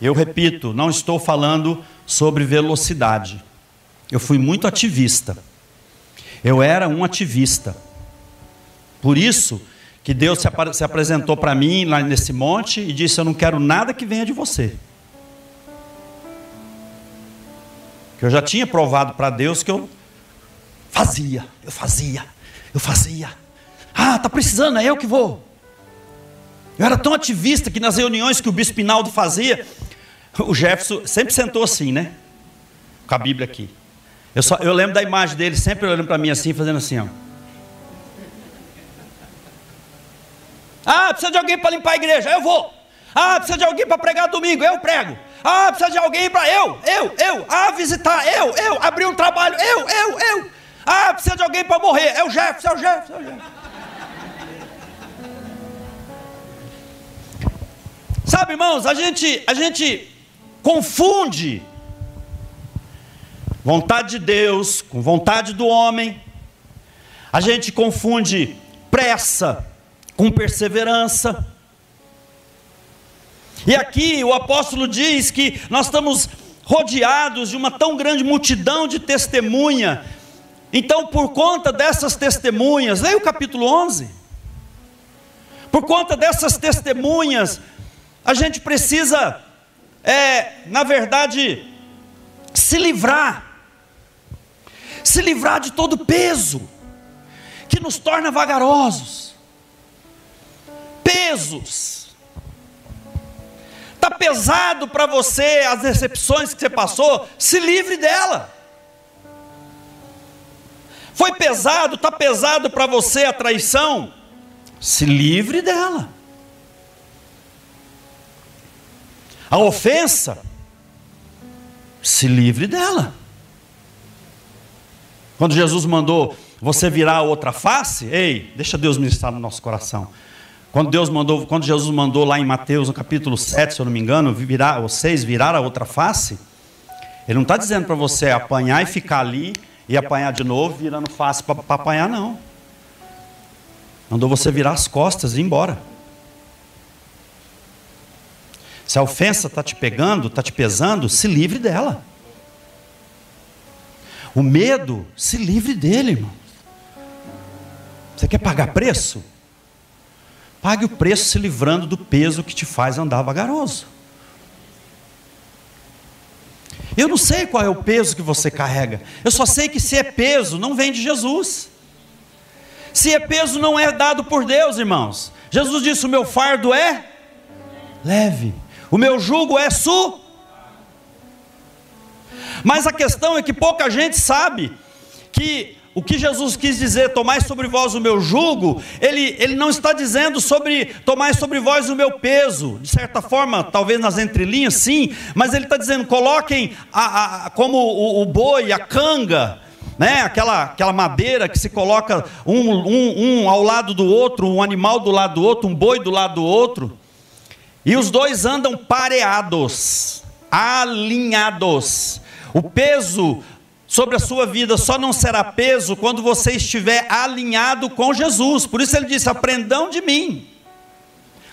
S1: Eu repito, não estou falando sobre velocidade. Eu fui muito ativista. Eu era um ativista. Por isso que Deus se, se apresentou para mim lá nesse monte e disse: Eu não quero nada que venha de você. Que eu já tinha provado para Deus que eu fazia, eu fazia, eu fazia. Ah, tá precisando, é eu que vou. Eu era tão ativista que nas reuniões que o bispo Pinaldo fazia, o Jefferson sempre sentou assim, né? Com a Bíblia aqui. Eu, só, eu lembro da imagem dele sempre olhando para mim assim, fazendo assim, ó. Ah, precisa de alguém para limpar a igreja, eu vou. Ah, precisa de alguém para pregar domingo, eu prego. Ah, precisa de alguém para eu, eu, eu. Ah, visitar, eu, eu. Abrir um trabalho, eu, eu, eu. Ah, precisa de alguém para morrer, é o Jefferson, é o Jefferson, é o Jefferson. Sabe, irmãos, a gente, a gente confunde vontade de Deus com vontade do homem. A gente confunde pressa com perseverança. E aqui o apóstolo diz que nós estamos rodeados de uma tão grande multidão de testemunha. Então, por conta dessas testemunhas, leia o capítulo 11. Por conta dessas testemunhas, a gente precisa, é, na verdade, se livrar se livrar de todo peso que nos torna vagarosos. Pesos. Está pesado para você as decepções que você passou, se livre dela. Foi pesado, está pesado para você a traição, se livre dela. A ofensa, se livre dela. Quando Jesus mandou você virar a outra face, ei, deixa Deus ministrar no nosso coração. Quando Deus mandou, quando Jesus mandou lá em Mateus, no capítulo 7, se eu não me engano, virar, 6, virar a outra face, ele não está dizendo para você apanhar e ficar ali e apanhar de novo, virando face para apanhar, não. Mandou você virar as costas e ir embora. Se a ofensa está te pegando, está te pesando, se livre dela. O medo, se livre dele, irmão. Você quer pagar preço? Pague o preço se livrando do peso que te faz andar vagaroso. Eu não sei qual é o peso que você carrega. Eu só sei que se é peso, não vem de Jesus. Se é peso, não é dado por Deus, irmãos. Jesus disse: O meu fardo é leve, o meu jugo é su. Mas a questão é que pouca gente sabe que o que Jesus quis dizer, tomai sobre vós o meu jugo, ele, ele não está dizendo sobre tomai sobre vós o meu peso, de certa forma, talvez nas entrelinhas, sim, mas ele está dizendo, coloquem a, a, como o, o, boi, a canga, né? aquela, aquela madeira que se coloca um, um, um ao lado do outro, um animal do lado do outro, um boi do lado do outro, e os dois andam pareados, alinhados. O peso sobre a sua vida só não será peso quando você estiver alinhado com Jesus. Por isso ele disse: aprendam de mim.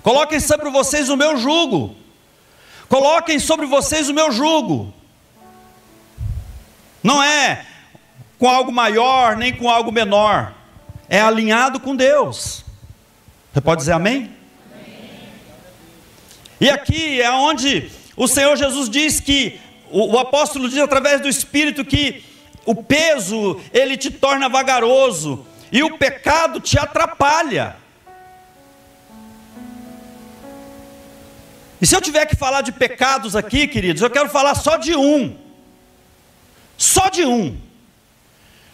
S1: Coloquem sobre vocês o meu jugo. Coloquem sobre vocês o meu jugo. Não é com algo maior nem com algo menor. É alinhado com Deus. Você pode dizer amém? E aqui é onde o Senhor Jesus diz que o, o apóstolo diz através do Espírito que o peso ele te torna vagaroso e o pecado te atrapalha. E se eu tiver que falar de pecados aqui, queridos, eu quero falar só de um. Só de um.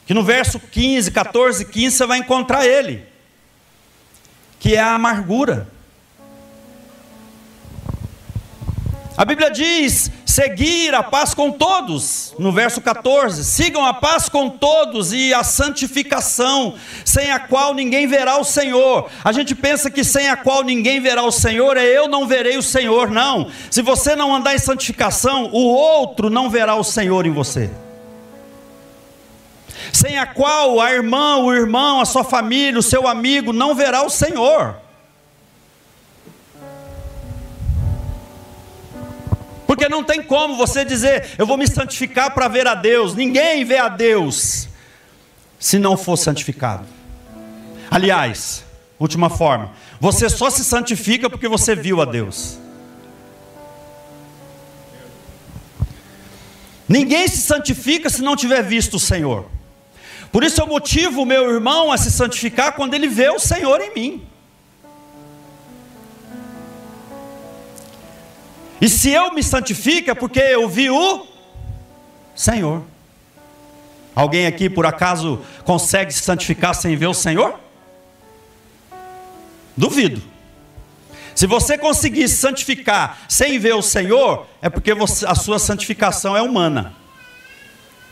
S1: Que no verso 15, 14, 15 você vai encontrar ele. Que é a amargura. A Bíblia diz: seguir a paz com todos, no verso 14: sigam a paz com todos e a santificação, sem a qual ninguém verá o Senhor. A gente pensa que sem a qual ninguém verá o Senhor é eu não verei o Senhor, não. Se você não andar em santificação, o outro não verá o Senhor em você. Sem a qual a irmã, o irmão, a sua família, o seu amigo não verá o Senhor. Porque não tem como você dizer, eu vou me santificar para ver a Deus. Ninguém vê a Deus se não for santificado. Aliás, última forma, você só se santifica porque você viu a Deus. Ninguém se santifica se não tiver visto o Senhor. Por isso eu motivo o meu irmão a se santificar quando ele vê o Senhor em mim. E se eu me santifico é porque eu vi o Senhor. Alguém aqui por acaso consegue se santificar sem ver o Senhor? Duvido. Se você conseguir se santificar sem ver o Senhor, é porque você, a sua santificação é humana.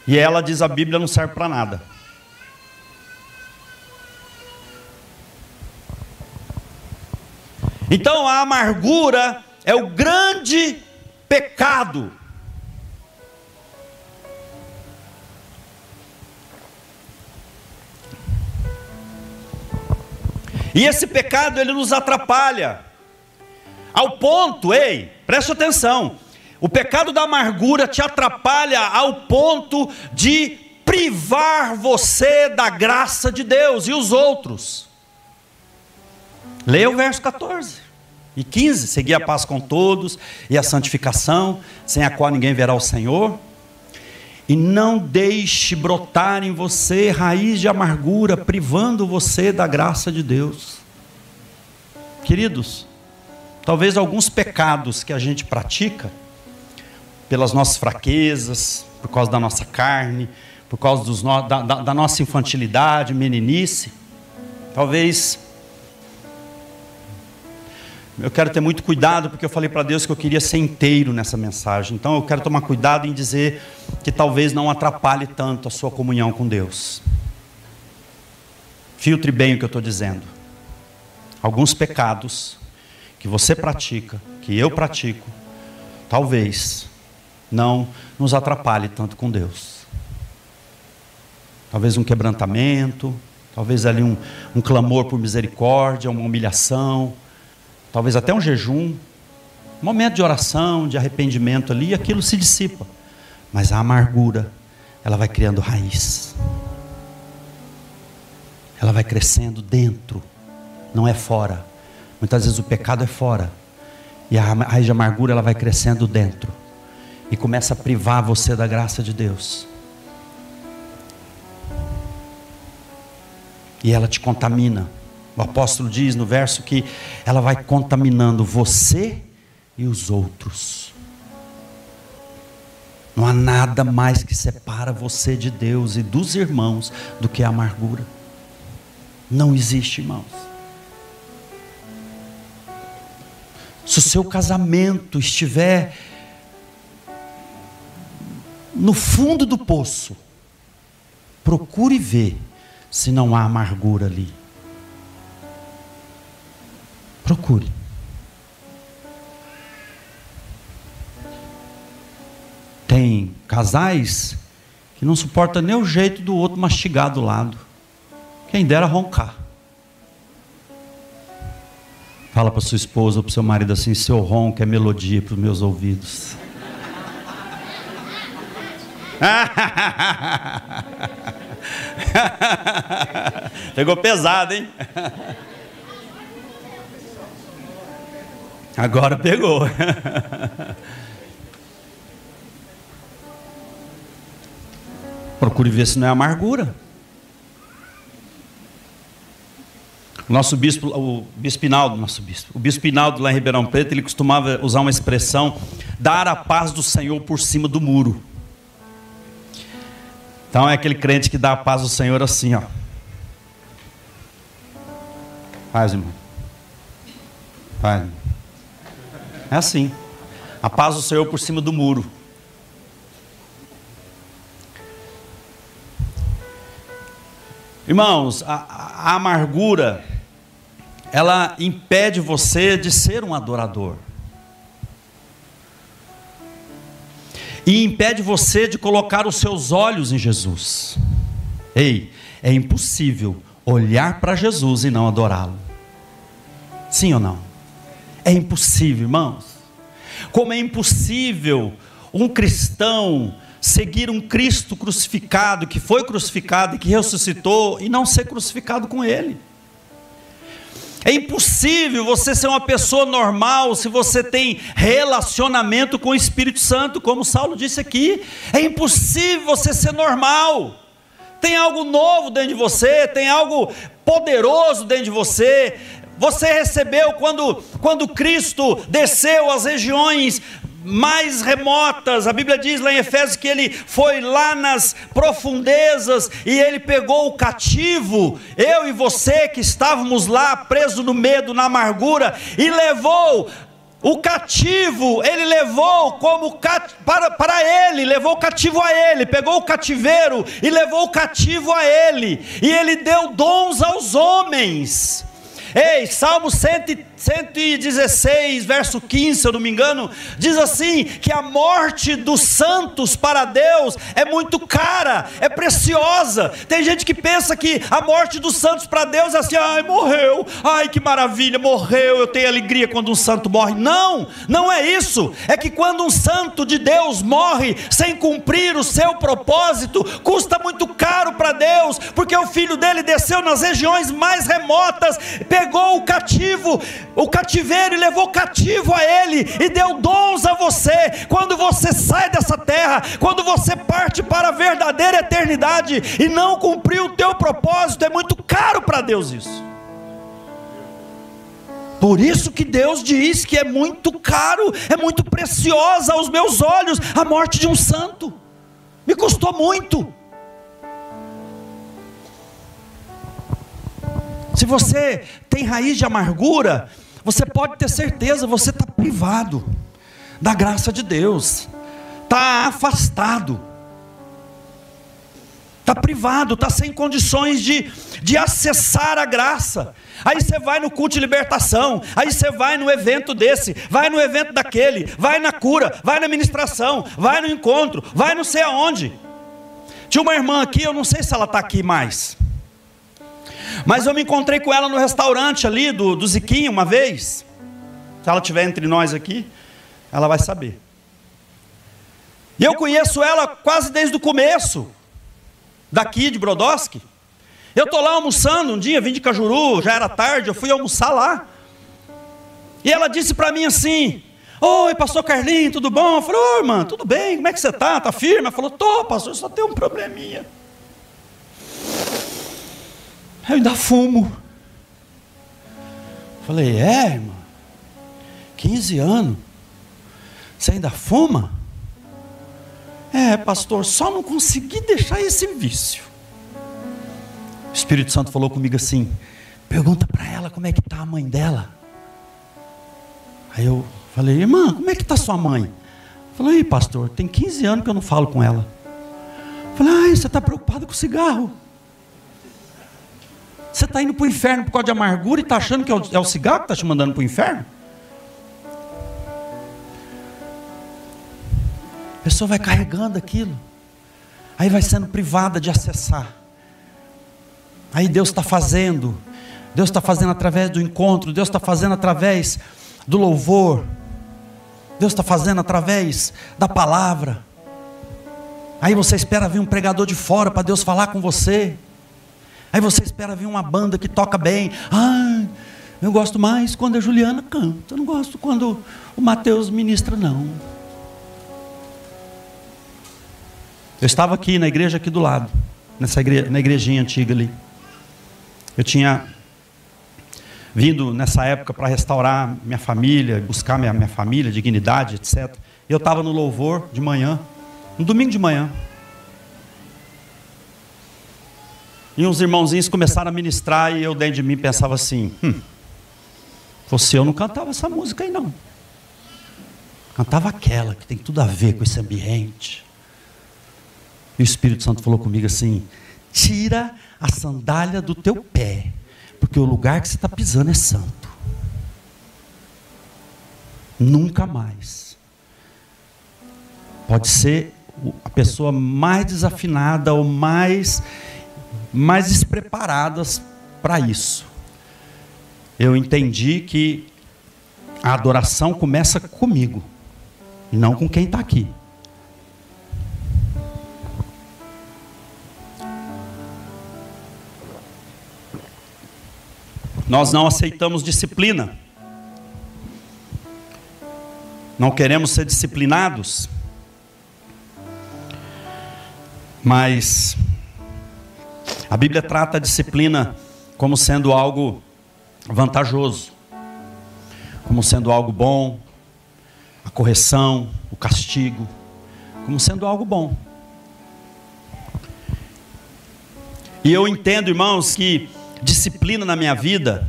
S1: E ela diz a Bíblia não serve para nada. Então a amargura é o grande pecado. E esse pecado ele nos atrapalha. Ao ponto, ei, preste atenção. O pecado da amargura te atrapalha ao ponto de privar você da graça de Deus e os outros. Leia o verso 14. E 15, seguir a paz com todos e a santificação, sem a qual ninguém verá o Senhor. E não deixe brotar em você raiz de amargura, privando você da graça de Deus. Queridos, talvez alguns pecados que a gente pratica, pelas nossas fraquezas, por causa da nossa carne, por causa no, da, da, da nossa infantilidade, meninice, talvez eu quero ter muito cuidado, porque eu falei para Deus que eu queria ser inteiro nessa mensagem. Então eu quero tomar cuidado em dizer que talvez não atrapalhe tanto a sua comunhão com Deus. Filtre bem o que eu estou dizendo. alguns pecados que você pratica, que eu pratico, talvez não nos atrapalhe tanto com Deus. Talvez um quebrantamento, talvez ali um, um clamor por misericórdia, uma humilhação, talvez até um jejum, um momento de oração, de arrependimento ali, e aquilo se dissipa. Mas a amargura, ela vai criando raiz. Ela vai crescendo dentro, não é fora. Muitas vezes o pecado é fora. E a raiz de amargura ela vai crescendo dentro. E começa a privar você da graça de Deus. E ela te contamina. O apóstolo diz no verso que ela vai contaminando você e os outros. Não há nada mais que separa você de Deus e dos irmãos do que a amargura. Não existe, irmãos. Se o seu casamento estiver no fundo do poço, procure ver se não há amargura ali. Procure. Tem casais que não suportam nem o jeito do outro mastigar do lado. Quem dera roncar. Fala para sua esposa ou para seu marido assim: seu ronco é melodia para os meus ouvidos. *laughs* Pegou pesado, hein? *laughs* Agora pegou. *laughs* Procure ver se não é amargura. Nosso bispo, o bispo Pinaldo, nosso bispo, o bispo Pinaldo lá em Ribeirão Preto, ele costumava usar uma expressão: dar a paz do Senhor por cima do muro. Então é aquele crente que dá a paz do Senhor assim, ó. Paz, irmão. Paz. Irmão. É assim. A paz do Senhor por cima do muro. Irmãos, a, a amargura ela impede você de ser um adorador. E impede você de colocar os seus olhos em Jesus. Ei, é impossível olhar para Jesus e não adorá-lo. Sim ou não? É impossível, irmãos. Como é impossível um cristão seguir um Cristo crucificado, que foi crucificado e que ressuscitou, e não ser crucificado com ele. É impossível você ser uma pessoa normal se você tem relacionamento com o Espírito Santo, como Saulo disse aqui. É impossível você ser normal. Tem algo novo dentro de você, tem algo poderoso dentro de você. Você recebeu quando, quando Cristo desceu às regiões mais remotas. A Bíblia diz lá em Efésios que ele foi lá nas profundezas e ele pegou o cativo, eu e você que estávamos lá presos no medo, na amargura, e levou o cativo, ele levou como para, para ele, levou o cativo a ele, pegou o cativeiro e levou o cativo a ele, e ele deu dons aos homens. Ei, Salmo 116, verso 15, se eu não me engano, diz assim: que a morte dos santos para Deus é muito cara, é preciosa. Tem gente que pensa que a morte dos santos para Deus é assim: ai, morreu, ai, que maravilha, morreu, eu tenho alegria quando um santo morre. Não, não é isso. É que quando um santo de Deus morre sem cumprir o seu propósito, custa muito caro para Deus, porque o filho dele desceu nas regiões mais remotas, pegou o cativo, o cativeiro e levou cativo a ele e deu dons a você. Quando você sai dessa terra, quando você parte para a verdadeira eternidade e não cumpriu o teu propósito, é muito caro para Deus isso. Por isso que Deus diz que é muito caro, é muito preciosa aos meus olhos a morte de um santo. Me custou muito. Se você tem raiz de amargura, você pode ter certeza, você está privado da graça de Deus, está afastado. está privado, está sem condições de, de acessar a graça. Aí você vai no culto de libertação, aí você vai no evento desse, vai no evento daquele, vai na cura, vai na ministração, vai no encontro, vai não sei aonde. Tinha uma irmã aqui, eu não sei se ela está aqui mais. Mas eu me encontrei com ela no restaurante ali do, do Ziquinho uma vez. Se ela estiver entre nós aqui, ela vai saber. E eu conheço ela quase desde o começo, daqui de Brodowski. Eu estou lá almoçando um dia, vim de Cajuru, já era tarde, eu fui almoçar lá. E ela disse para mim assim: Oi, pastor Carlinhos, tudo bom? Eu falei, ô irmã, tudo bem, como é que você está? Está firme? Ela falou, tô, pastor, só tem um probleminha. Eu ainda fumo. Falei, é, irmã, 15 anos, você ainda fuma? É, pastor, só não consegui deixar esse vício. O Espírito Santo falou comigo assim: pergunta para ela como é que está a mãe dela. Aí eu Falei, irmã, como é que está sua mãe? Falei, pastor, tem 15 anos que eu não falo com ela. Falei, ai, você está preocupado com o cigarro. Você está indo para o inferno por causa de amargura e está achando que é o, é o cigarro que está te mandando para o inferno? A pessoa vai carregando aquilo, aí vai sendo privada de acessar. Aí Deus está fazendo, Deus está fazendo através do encontro, Deus está fazendo através do louvor, Deus está fazendo através da palavra. Aí você espera vir um pregador de fora para Deus falar com você. Aí você espera vir uma banda que toca bem. Ah, eu gosto mais quando a Juliana canta. Eu não gosto quando o Mateus ministra, não. Eu estava aqui na igreja aqui do lado, nessa na igrejinha antiga ali. Eu tinha vindo nessa época para restaurar minha família, buscar minha, minha família, dignidade, etc. E eu estava no louvor de manhã, no domingo de manhã. E uns irmãozinhos começaram a ministrar e eu dentro de mim pensava assim: hum, você eu não cantava essa música aí não. Cantava aquela que tem tudo a ver com esse ambiente. E o Espírito Santo falou comigo assim: tira a sandália do teu pé porque o lugar que você está pisando é santo. Nunca mais. Pode ser a pessoa mais desafinada ou mais, mais despreparadas para isso. Eu entendi que a adoração começa comigo não com quem está aqui. Nós não aceitamos disciplina. Não queremos ser disciplinados. Mas a Bíblia trata a disciplina como sendo algo vantajoso, como sendo algo bom, a correção, o castigo, como sendo algo bom. E eu entendo, irmãos, que disciplina na minha vida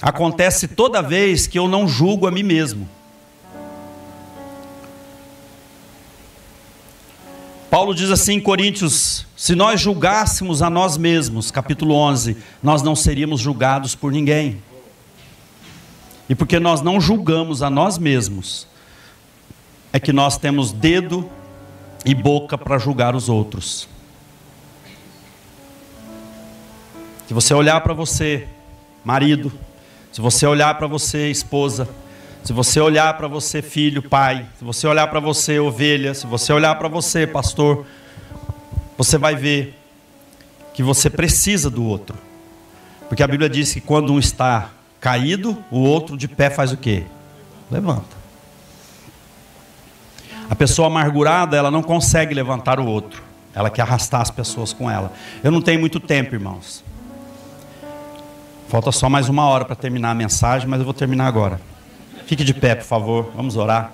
S1: acontece toda vez que eu não julgo a mim mesmo. Paulo diz assim em Coríntios: se nós julgássemos a nós mesmos, capítulo 11, nós não seríamos julgados por ninguém. E porque nós não julgamos a nós mesmos, é que nós temos dedo e boca para julgar os outros. Se você olhar para você, marido, se você olhar para você, esposa, se você olhar para você, filho, pai, se você olhar para você, ovelha, se você olhar para você, pastor, você vai ver que você precisa do outro. Porque a Bíblia diz que quando um está caído, o outro de pé faz o quê? Levanta. A pessoa amargurada, ela não consegue levantar o outro. Ela quer arrastar as pessoas com ela. Eu não tenho muito tempo, irmãos. Falta só mais uma hora para terminar a mensagem, mas eu vou terminar agora. Fique de pé, por favor. Vamos orar.